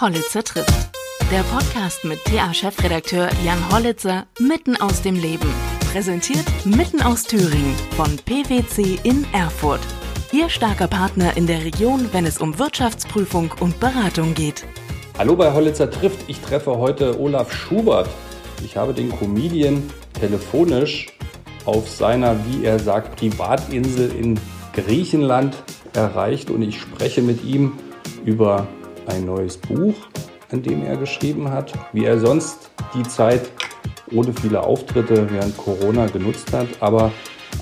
Hollitzer trifft. Der Podcast mit TA-Chefredakteur Jan Hollitzer mitten aus dem Leben. Präsentiert mitten aus Thüringen von PwC in Erfurt. Ihr starker Partner in der Region, wenn es um Wirtschaftsprüfung und Beratung geht. Hallo bei Hollitzer trifft. Ich treffe heute Olaf Schubert. Ich habe den Comedian telefonisch auf seiner, wie er sagt, Privatinsel in Griechenland erreicht und ich spreche mit ihm über ein neues Buch, an dem er geschrieben hat, wie er sonst die Zeit ohne viele Auftritte während Corona genutzt hat, aber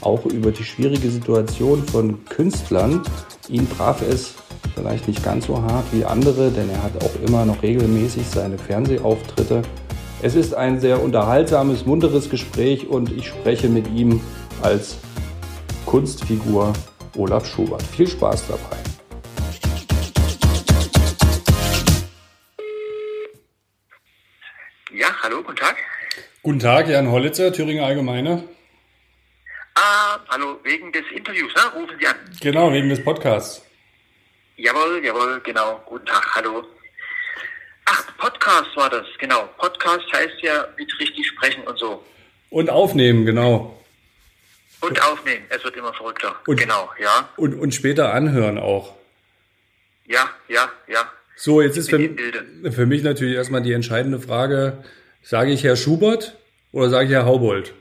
auch über die schwierige Situation von Künstlern. Ihn traf es vielleicht nicht ganz so hart wie andere, denn er hat auch immer noch regelmäßig seine Fernsehauftritte. Es ist ein sehr unterhaltsames, munteres Gespräch und ich spreche mit ihm als Kunstfigur Olaf Schubert. Viel Spaß dabei. Guten Tag, Jan Hollitzer, Thüringer Allgemeine. Ah, hallo, wegen des Interviews, ne? rufen Sie an. Genau, wegen des Podcasts. Jawohl, jawohl, genau. Guten Tag, hallo. Ach, Podcast war das, genau. Podcast heißt ja mit richtig sprechen und so. Und aufnehmen, genau. Und aufnehmen, es wird immer verrückter. Und- genau, ja. Und, und später anhören auch. Ja, ja, ja. So, jetzt ist für, für mich natürlich erstmal die entscheidende Frage, sage ich Herr Schubert oder sage ich Herr Haubold?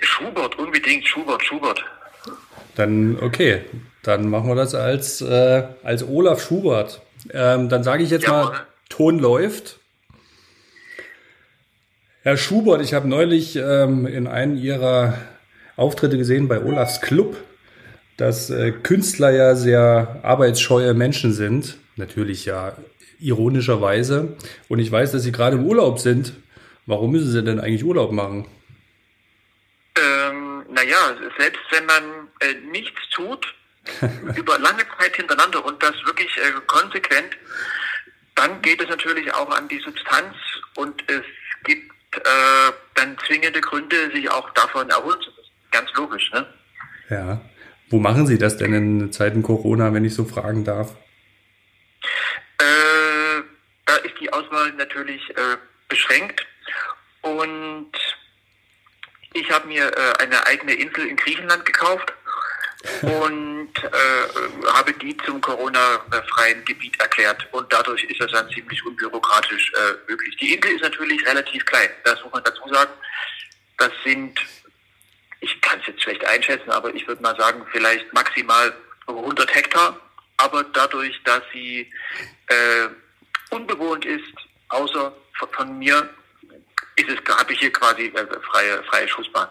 Schubert, unbedingt Schubert, Schubert. Dann, okay, dann machen wir das als, äh, als Olaf Schubert. Ähm, dann sage ich jetzt Jawohl. mal, Ton läuft. Herr Schubert, ich habe neulich ähm, in einem Ihrer Auftritte gesehen bei Olafs Club, dass äh, Künstler ja sehr arbeitsscheue Menschen sind. Natürlich ja ironischerweise. Und ich weiß, dass Sie gerade im Urlaub sind. Warum müssen Sie denn eigentlich Urlaub machen? Ähm, naja, selbst wenn man äh, nichts tut, über lange Zeit hintereinander und das wirklich äh, konsequent, dann geht es natürlich auch an die Substanz und es gibt äh, dann zwingende Gründe, sich auch davon erholen zu müssen. Ganz logisch, ne? Ja. Wo machen Sie das denn in Zeiten Corona, wenn ich so fragen darf? Äh, ist die Auswahl natürlich äh, beschränkt und ich habe mir äh, eine eigene Insel in Griechenland gekauft und äh, habe die zum Corona-freien Gebiet erklärt und dadurch ist das dann ziemlich unbürokratisch äh, möglich. Die Insel ist natürlich relativ klein, das muss man dazu sagen. Das sind, ich kann es jetzt schlecht einschätzen, aber ich würde mal sagen, vielleicht maximal 100 Hektar. Aber dadurch, dass sie äh, unbewohnt ist, außer von, mir, ist es, habe ich hier quasi äh, freie, freie Schussbahn.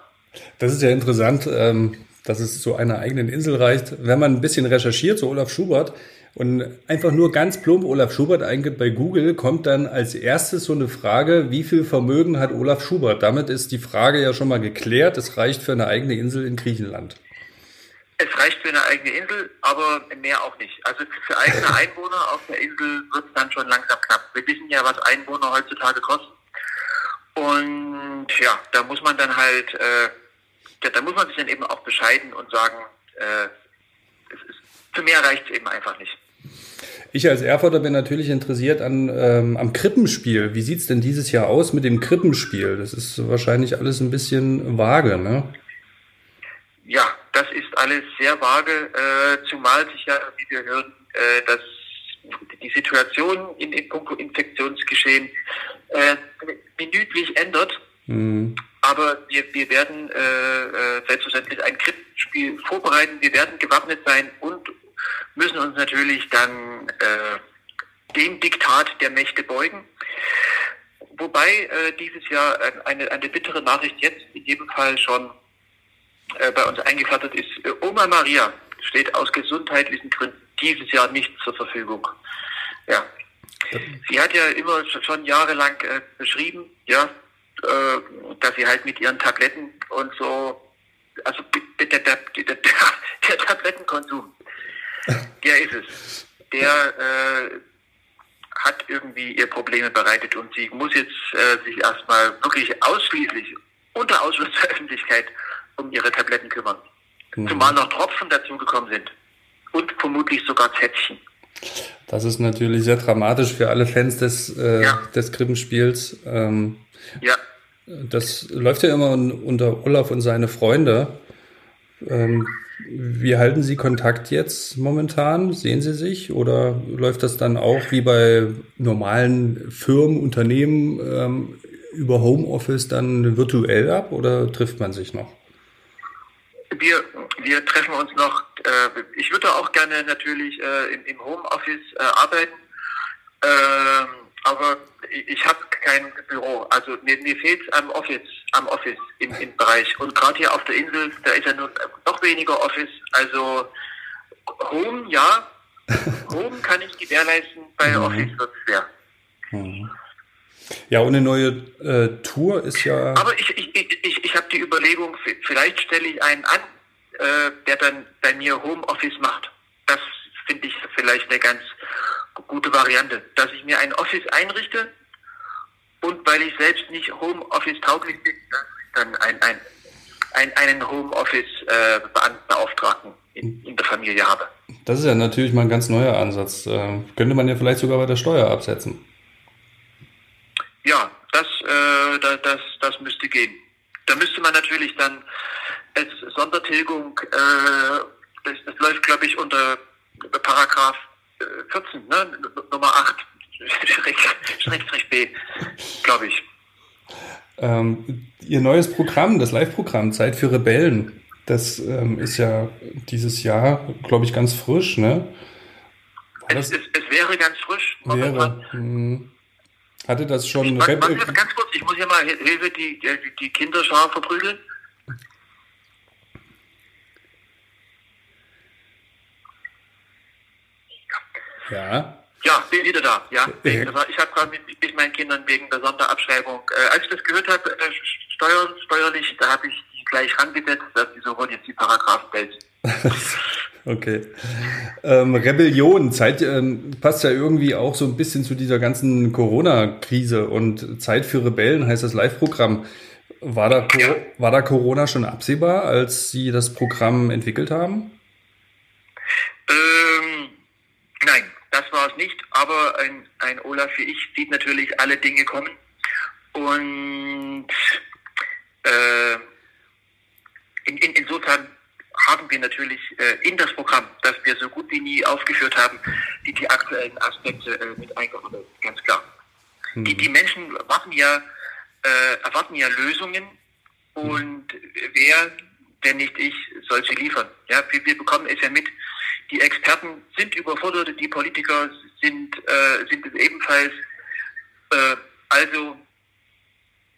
Das ist ja interessant, ähm, dass es zu einer eigenen Insel reicht. Wenn man ein bisschen recherchiert zu Olaf Schubert und einfach nur ganz plump Olaf Schubert eingibt bei Google, kommt dann als erstes so eine Frage, wie viel Vermögen hat Olaf Schubert? Damit ist die Frage ja schon mal geklärt. Es reicht für eine eigene Insel in Griechenland. Es reicht für eine eigene Insel, aber mehr auch nicht. Also für, eigene Einwohner auf der Insel wird es dann schon langsam knapp. Wir wissen ja, was Einwohner heutzutage kosten. Und ja, da muss man dann halt, äh, ja, da muss man sich dann eben auch bescheiden und sagen, äh, es ist, für mehr reicht es eben einfach nicht. Ich als Erfurter bin natürlich interessiert an, ähm, am Krippenspiel. Wie sieht's denn dieses Jahr aus mit dem Krippenspiel? Das ist wahrscheinlich alles ein bisschen vage, ne? Ja, das ist alles sehr vage, äh, zumal sich ja, wie wir hören, äh, dass die Situation in, in puncto Infektionsgeschehen äh, minütlich ändert. Hm. Aber wir, wir werden äh, äh, selbstverständlich ein Krippenspiel vorbereiten. Wir werden gewappnet sein und müssen uns natürlich dann äh, dem Diktat der Mächte beugen. Wobei äh, dieses Jahr äh, eine, eine bittere Nachricht jetzt in jedem Fall schon äh, bei uns eingeflattert ist. Äh, Oma Maria steht aus gesundheitlichen Gründen dieses Jahr nicht zur Verfügung. Ja. Sie hat ja immer sch- schon jahrelang äh, beschrieben, ja, äh, dass sie halt mit ihren Tabletten und so, also der, der, der, der Tablettenkonsum, der ist es. Der äh, hat irgendwie ihr Probleme bereitet und sie muss jetzt äh, sich erstmal wirklich ausschließlich unter Ausschluss der Öffentlichkeit um ihre Tabletten kümmern. Zumal noch Tropfen dazugekommen sind. Und vermutlich sogar Zäpfchen. Das ist natürlich sehr dramatisch für alle Fans des, äh, ja. des Krippenspiels. Ähm, ja. Das läuft ja immer unter Olaf und seine Freunde. Ähm, wie halten Sie Kontakt jetzt momentan? Sehen Sie sich? Oder läuft das dann auch wie bei normalen Firmen, Unternehmen ähm, über Homeoffice dann virtuell ab oder trifft man sich noch? Wir, wir treffen uns noch. Äh, ich würde auch gerne natürlich äh, im, im Homeoffice äh, arbeiten. Ähm, aber ich habe kein Büro. Also mir, mir fehlt am Office, am Office im, im Bereich. Und gerade hier auf der Insel, da ist ja nur noch weniger Office. Also Home, ja. Home kann ich gewährleisten, bei mhm. Office wird es schwer. Mhm. Ja, und eine neue äh, Tour ist ja. Aber ich, ich, ich, ich habe die Überlegung, vielleicht stelle ich einen an, äh, der dann bei mir Homeoffice macht. Das finde ich vielleicht eine ganz gute Variante, dass ich mir ein Office einrichte und weil ich selbst nicht Homeoffice tauglich bin, dann ein, ein, ein, einen Homeoffice-Beauftragten äh, in, in der Familie habe. Das ist ja natürlich mal ein ganz neuer Ansatz. Äh, könnte man ja vielleicht sogar bei der Steuer absetzen. Ja, das, äh, das, das, das müsste gehen. Da müsste man natürlich dann als Sondertilgung, äh, das, das läuft glaube ich unter Paragraph 14, ne? Nummer 8, Schrägstrich B, glaube ich. Ähm, Ihr neues Programm, das Live-Programm Zeit für Rebellen, das ähm, ist ja dieses Jahr, glaube ich, ganz frisch, ne? Es, es, es, wäre ganz frisch. Wäre. Hm. Hatte das schon... Ich, warte, warte, ganz kurz, ich muss hier mal Hilfe die, die, die Kinderschar verprügeln. Ja. Ja, bin wieder da. Ja, wegen, ich habe gerade mit, mit, meinen Kindern wegen der Sonderabschreibung, äh, als ich das gehört habe, äh, steuer, steuerlich, da habe ich die gleich rangesetzt, dass die sofort jetzt die Paragraphen bellt. okay. Ähm, Rebellion, Zeit ähm, passt ja irgendwie auch so ein bisschen zu dieser ganzen Corona-Krise und Zeit für Rebellen heißt das Live-Programm. War da, ja. war da Corona schon absehbar, als Sie das Programm entwickelt haben? Ähm, nein, das war es nicht, aber ein, ein Olaf wie ich sieht natürlich alle Dinge kommen. Und äh, in, in, insofern haben wir natürlich äh, in das Programm, das wir so gut wie nie aufgeführt haben, die, die aktuellen Aspekte äh, mit eingearbeitet, ganz klar. Mhm. Die, die Menschen erwarten ja, äh, erwarten ja Lösungen und wer, denn nicht ich, soll sie liefern. Ja, wir, wir bekommen es ja mit, die Experten sind überfordert, die Politiker sind, äh, sind es ebenfalls. Äh, also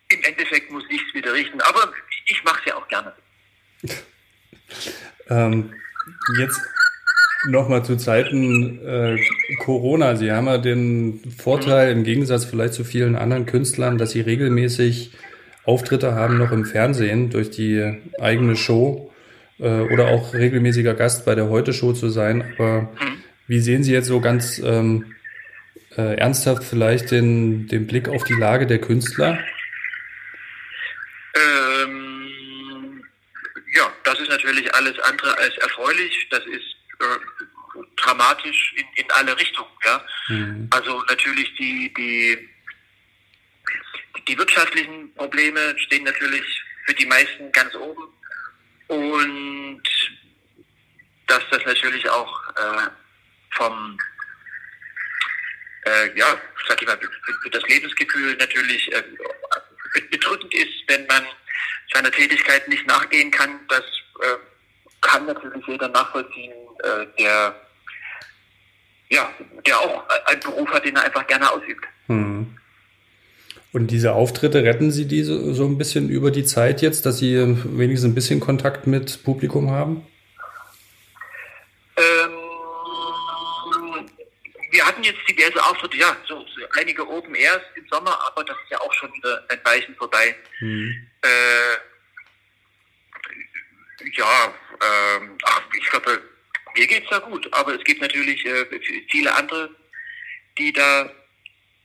im Endeffekt muss ich es wieder richten. Aber ich mache es ja auch gerne. ähm, jetzt nochmal zu Zeiten äh, Corona. Sie haben ja den Vorteil, im Gegensatz vielleicht zu vielen anderen Künstlern, dass Sie regelmäßig Auftritte haben noch im Fernsehen durch die eigene Show äh, oder auch regelmäßiger Gast bei der Heute-Show zu sein. Aber wie sehen Sie jetzt so ganz ähm, äh, ernsthaft vielleicht den, den Blick auf die Lage der Künstler? Ähm, ja, das ist natürlich als erfreulich. Das ist äh, dramatisch in, in alle Richtungen. Ja? Mhm. Also natürlich die, die, die wirtschaftlichen Probleme stehen natürlich für die meisten ganz oben. Und dass das natürlich auch äh, vom, äh, ja, sag ich mal, für, das Lebensgefühl natürlich äh, bedrückend ist, wenn man seiner Tätigkeit nicht nachgehen kann. Das äh, kann natürlich jeder nachvollziehen, äh, der ja, der auch einen Beruf hat, den er einfach gerne ausübt. Hm. Und diese Auftritte, retten Sie diese so ein bisschen über die Zeit jetzt, dass Sie wenigstens ein bisschen Kontakt mit Publikum haben? Ähm, wir hatten jetzt diverse Auftritte, ja, so, so, einige Open Airs im Sommer, aber das ist ja auch schon wieder ein Weichen vorbei. Mhm. Äh, ja, ähm, ach, ich glaube, mir geht es da gut, aber es gibt natürlich äh, viele andere, die da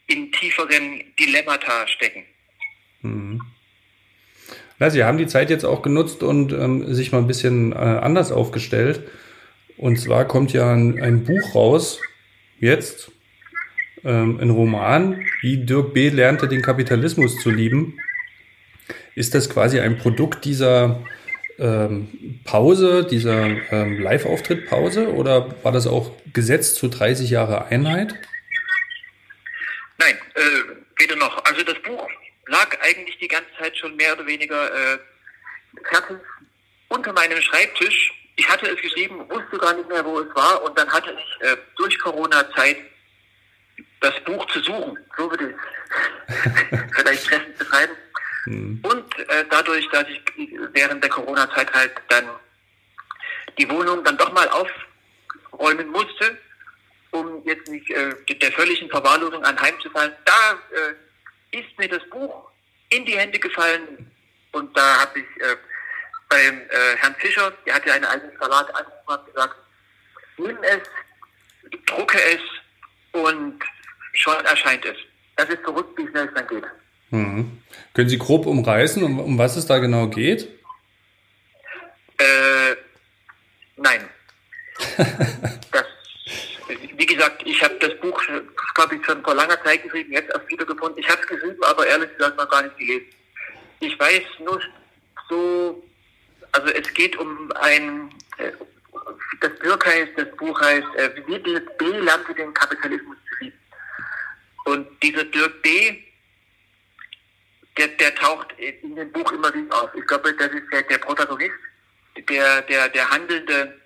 in tieferen Dilemmata stecken. Mhm. Na, Sie haben die Zeit jetzt auch genutzt und ähm, sich mal ein bisschen äh, anders aufgestellt. Und zwar kommt ja ein, ein, Buch raus, jetzt ähm, ein Roman, wie Dirk B. lernte den Kapitalismus zu lieben. Ist das quasi ein Produkt dieser ähm, Pause, dieser ähm, Live-Auftritt-Pause oder war das auch gesetzt zu 30 Jahre Einheit? Nein, äh, weder noch. Also das Buch lag eigentlich die ganze Zeit schon mehr oder weniger äh, unter meinem Schreibtisch. Ich hatte es geschrieben, wusste gar nicht mehr, wo es war und dann hatte ich äh, durch Corona-Zeit das Buch zu suchen. So würde ich vielleicht treffend betreiben. Mhm. Und äh, dadurch, dass ich während der Corona-Zeit halt dann die Wohnung dann doch mal aufräumen musste, um jetzt nicht äh, der völligen Verwahrlosung anheimzufallen, da äh, ist mir das Buch in die Hände gefallen und da habe ich äh, beim äh, Herrn Fischer, der hat ja einen eigenen Verlag angefangen, gesagt, nimm es, drucke es und schon erscheint es. Das ist verrückt, wie schnell es dann geht. Mhm. Können Sie grob umreißen, um, um was es da genau geht? Äh, nein. das, wie gesagt, ich habe das Buch, glaube ich, schon vor langer Zeit geschrieben, jetzt erst wieder gefunden. Ich habe es geschrieben, aber ehrlich gesagt noch gar nicht gelesen. Ich weiß nur so, also es geht um ein, äh, das Buch heißt, das Buch heißt, äh, wie Dirk B. lernte den Kapitalismus zu lieben. Und dieser Dirk B., der, der taucht in dem Buch immer wieder auf. Ich glaube, das ist der, der Protagonist, der, der, der handelnde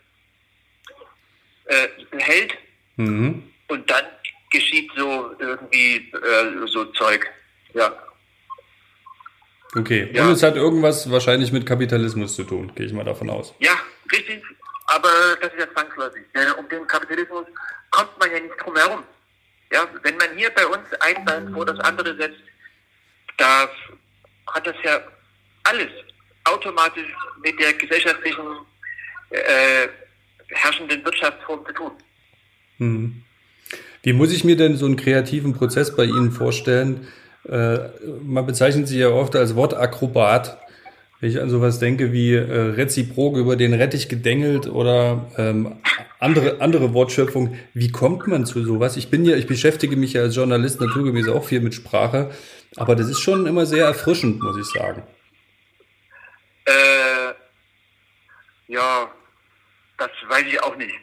äh, Held. Mhm. Und dann geschieht so irgendwie äh, so Zeug. Ja. Okay. Ja. Und es hat irgendwas wahrscheinlich mit Kapitalismus zu tun, gehe ich mal davon aus. Ja, richtig. Aber das ist ja zwangsläufig. Denn um den Kapitalismus kommt man ja nicht drum herum. Ja, wenn man hier bei uns ein Bein vor das andere setzt, da hat das ja alles automatisch mit der gesellschaftlichen äh, herrschenden Wirtschaftsform zu tun. Hm. Wie muss ich mir denn so einen kreativen Prozess bei Ihnen vorstellen? Äh, man bezeichnet Sie ja oft als Wortakrobat. Wenn ich an sowas denke wie äh, reziprok über den Rettich gedengelt oder ähm, andere, andere Wortschöpfung. Wie kommt man zu sowas? Ich bin ja, ich beschäftige mich ja als Journalist naturgemäß auch viel mit Sprache, aber das ist schon immer sehr erfrischend, muss ich sagen. Äh, ja, das weiß ich auch nicht.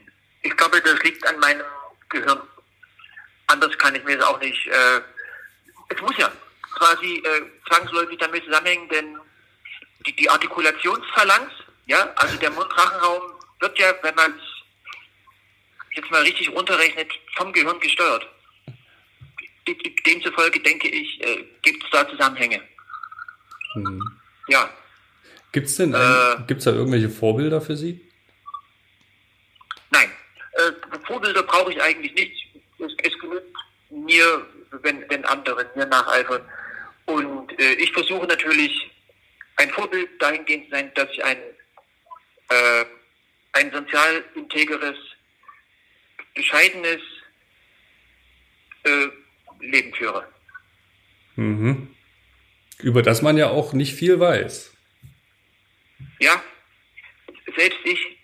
Ich glaube, das liegt an meinem Gehirn. Anders kann ich mir das auch nicht. Äh, es muss ja quasi äh, zwangsläufig damit zusammenhängen, denn die, die Artikulationsphalanx, ja, also der Mundrachenraum wird ja, wenn man es jetzt mal richtig runterrechnet, vom Gehirn gesteuert. Demzufolge denke ich, äh, gibt es da Zusammenhänge. Hm. Ja. Gibt es denn äh, gibt's da irgendwelche Vorbilder für Sie? Nein, äh, Vorbilder brauche ich eigentlich nicht. Es, es genügt mir, wenn, wenn andere mir nacheifern. Und äh, ich versuche natürlich ein Vorbild dahingehend zu sein, dass ich ein, äh, ein sozial integeres bescheidenes äh, Leben führe. Mhm. Über das man ja auch nicht viel weiß. Ja, selbst ich,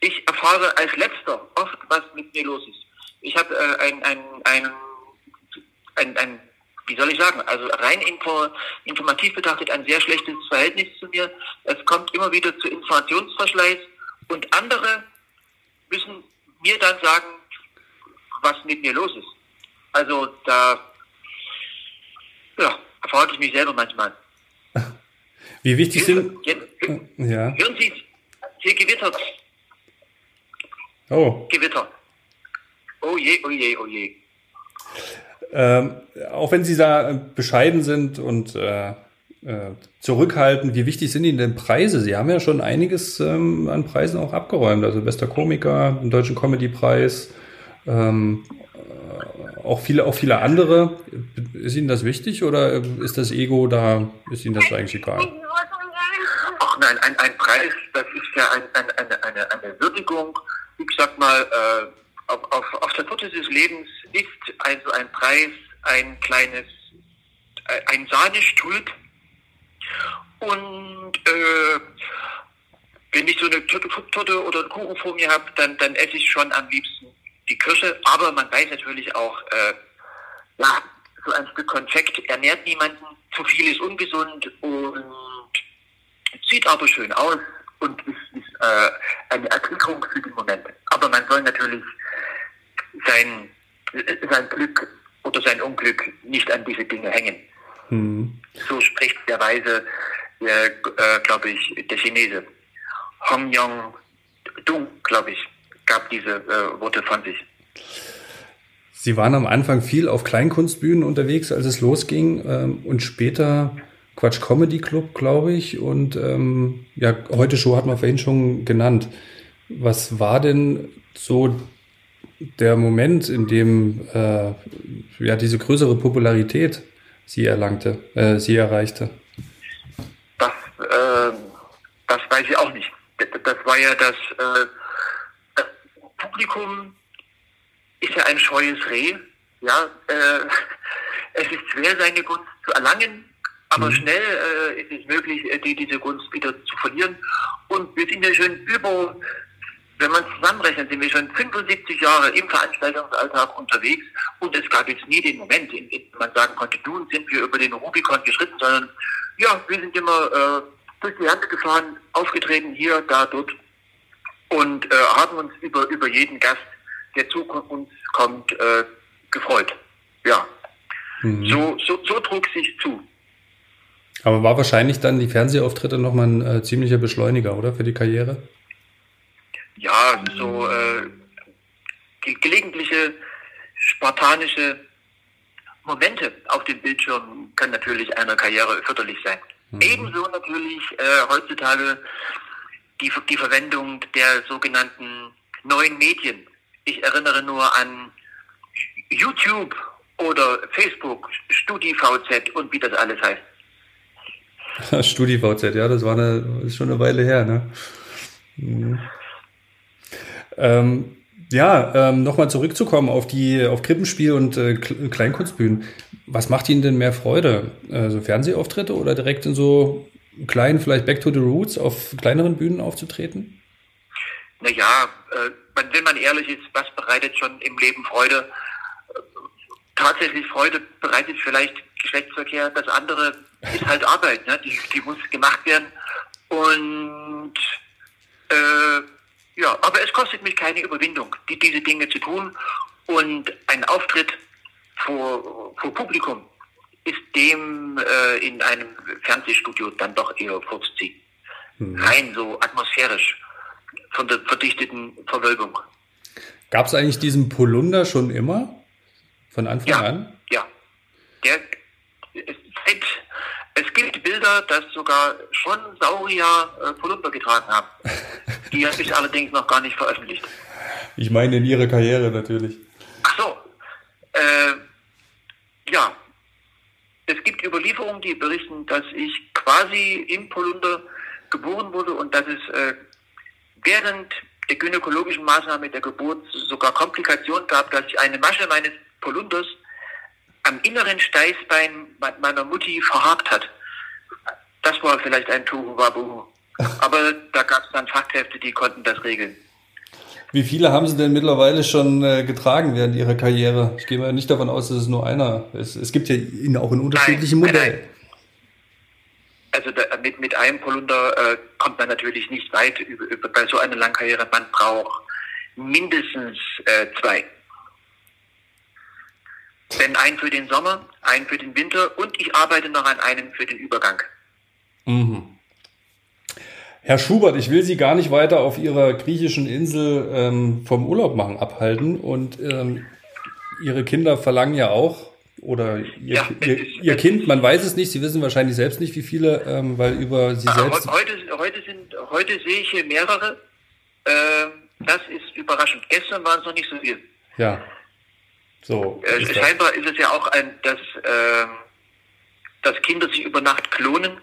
ich erfahre als letzter oft, was mit mir los ist. Ich habe äh, ein, ein, ein, ein, ein, wie soll ich sagen, also rein info, informativ betrachtet ein sehr schlechtes Verhältnis zu mir. Es kommt immer wieder zu Informationsverschleiß und andere müssen mir dann sagen, was mit mir los ist. Also da ja, verhalte ich mich selber manchmal. Wie wichtig sind. Ja. Hören Sie, hier gewittert. Oh. Gewitter. Oh je, oh je, oh je. Ähm, auch wenn Sie da bescheiden sind und äh, äh, zurückhalten, wie wichtig sind Ihnen denn Preise? Sie haben ja schon einiges ähm, an Preisen auch abgeräumt. Also bester Komiker, den Deutschen Comedy-Preis, ähm, äh, auch viele, auch viele andere. Ist Ihnen das wichtig oder ist das Ego da, ist Ihnen das eigentlich egal? Ach nein, ein, ein Preis, das ist ja ein, ein, eine, eine, eine Würdigung. Ich sag mal, äh, auf, auf, der Torte des Lebens ist also ein Preis ein kleines, äh, ein Sahnestulp. Und äh, wenn ich so eine Torte oder einen Kuchen vor mir habe, dann, dann esse ich schon am liebsten die Kirsche. Aber man weiß natürlich auch, äh, ja, so ein Stück Konfekt ernährt niemanden, zu viel ist ungesund und sieht aber schön aus und ist, ist äh, eine Erquickung für den Moment. Aber man soll natürlich sein, sein Glück oder sein Unglück nicht an diese Dinge hängen. Mhm. So spricht der Weise, äh, glaube ich, der Chinese. Hong Yong Dung, glaube ich, gab diese äh, Worte von sich. Sie waren am Anfang viel auf Kleinkunstbühnen unterwegs, als es losging, ähm, und später Quatsch Comedy Club, glaube ich, und ähm, ja, heute Show hat man vorhin schon genannt. Was war denn so der Moment, in dem äh, ja diese größere Popularität sie erlangte, äh, sie erreichte? Das, äh, das weiß ich auch nicht. Das war ja das, äh, das Publikum ist ja ein scheues Reh. Ja, äh, es ist schwer, seine Gunst zu erlangen, aber mhm. schnell äh, ist es möglich, äh, die, diese Gunst wieder zu verlieren. Und wir sind ja schon über, wenn man zusammenrechnet, sind wir schon 75 Jahre im Veranstaltungsalltag unterwegs und es gab jetzt nie den Moment, in dem man sagen konnte, nun sind wir über den Rubikon geschritten, sondern ja, wir sind immer äh, durch die Hand gefahren, aufgetreten, hier, da, dort und äh, haben uns über, über jeden Gast der zu uns kommt, äh, gefreut. Ja. Mhm. So, so, so trug sich zu. Aber war wahrscheinlich dann die Fernsehauftritte nochmal ein äh, ziemlicher Beschleuniger, oder? Für die Karriere? Ja, so äh, ge gelegentliche spartanische Momente auf dem Bildschirm können natürlich einer Karriere förderlich sein. Mhm. Ebenso natürlich äh, heutzutage die, die Verwendung der sogenannten neuen Medien, ich erinnere nur an YouTube oder Facebook, StudiVZ und wie das alles heißt. StudiVZ, ja, das war eine, ist schon eine Weile her, ne? Mhm. Ähm, ja, ähm, nochmal zurückzukommen auf die auf Krippenspiel und äh, Kleinkunstbühnen. Was macht Ihnen denn mehr Freude? Also Fernsehauftritte oder direkt in so kleinen, vielleicht Back to the Roots auf kleineren Bühnen aufzutreten? Naja, äh, wenn man ehrlich ist, was bereitet schon im Leben Freude? Tatsächlich Freude bereitet vielleicht Geschlechtsverkehr. Das andere ist halt Arbeit, ne? die, die muss gemacht werden. Und äh, ja, aber es kostet mich keine Überwindung, die, diese Dinge zu tun. Und ein Auftritt vor, vor Publikum ist dem äh, in einem Fernsehstudio dann doch eher vorzuziehen. Mhm. Rein so atmosphärisch von der verdichteten Verwölbung. Gab es eigentlich diesen Polunder schon immer? Von Anfang ja, an? Ja. Der, es, es gibt Bilder, dass sogar schon Saurier äh, Polunder getragen haben. Die habe ich allerdings noch gar nicht veröffentlicht. Ich meine in ihrer Karriere natürlich. Ach so. Äh, ja. Es gibt Überlieferungen, die berichten, dass ich quasi im Polunder geboren wurde und dass es äh, während der gynäkologischen Maßnahme der Geburt sogar Komplikationen gab, dass sich eine Masche meines Polunders am inneren Steißbein meiner Mutti verhakt hat. Das war vielleicht ein Tuhu Aber da gab es dann Fachkräfte, die konnten das regeln. Wie viele haben Sie denn mittlerweile schon äh, getragen während Ihrer Karriere? Ich gehe mal nicht davon aus, dass es nur einer ist. Es gibt ja ihn auch in unterschiedlichen nein, Modellen. Nein, also da, mit, mit einem Polunder äh, kommt man natürlich nicht weit über, über, bei so einer Langkarriere. Man braucht mindestens äh, zwei. Denn einen für den Sommer, einen für den Winter und ich arbeite noch an einem für den Übergang. Mhm. Herr Schubert, ich will Sie gar nicht weiter auf Ihrer griechischen Insel ähm, vom Urlaub machen abhalten und ähm, Ihre Kinder verlangen ja auch oder ihr, ja, ihr, ihr Kind, man weiß es nicht, Sie wissen wahrscheinlich selbst nicht, wie viele, ähm, weil über Sie ah, selbst. Heute, heute, sind, heute sehe ich hier mehrere. Ähm, das ist überraschend. Gestern waren es noch nicht so viel. Ja. So. Äh, ist scheinbar ist es ja auch ein, dass, äh, dass Kinder sich über Nacht klonen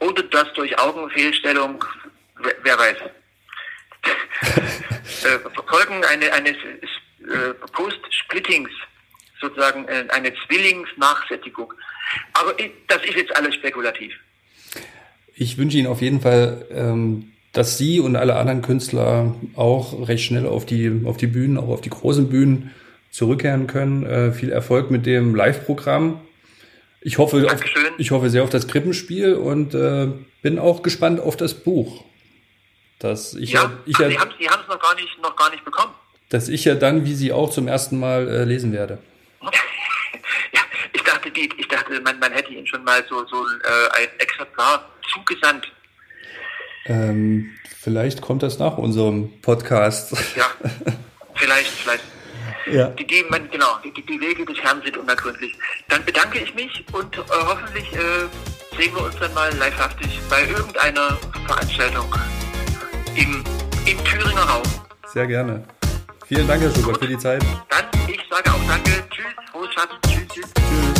oder dass durch Augenfehlstellung, wer, wer weiß. äh, Folgen eine, eines äh, Post-Splittings sozusagen äh, eine Zwillingsnachsättigung. Aber das ist jetzt alles spekulativ. Ich wünsche Ihnen auf jeden Fall, ähm, dass Sie und alle anderen Künstler auch recht schnell auf die, auf die Bühnen, auch auf die großen Bühnen zurückkehren können. Äh, viel Erfolg mit dem Live-Programm. Ich hoffe, auf, ich hoffe sehr auf das Krippenspiel und äh, bin auch gespannt auf das Buch. Das ich ja, ich ja, Sie haben es noch gar nicht noch gar nicht bekommen. Das ich ja dann, wie Sie auch zum ersten Mal äh, lesen werde. ja, ich dachte, die, ich dachte, man, man hätte Ihnen schon mal so, so äh, ein Exemplar zugesandt. Ähm, vielleicht kommt das nach unserem Podcast. Ja, vielleicht, vielleicht. Ja. Die, die, man, genau, die, die Wege des Herrn sind unergründlich. Dann bedanke ich mich und äh, hoffentlich äh, sehen wir uns dann mal livehaftig bei irgendeiner Veranstaltung im, im Thüringer Raum. Sehr gerne. Vielen Dank, Herr Schubert, für die Zeit. Dann, ich sage auch danke. Tschüss, frohes Schaffen. Tschüss, tschüss. tschüss.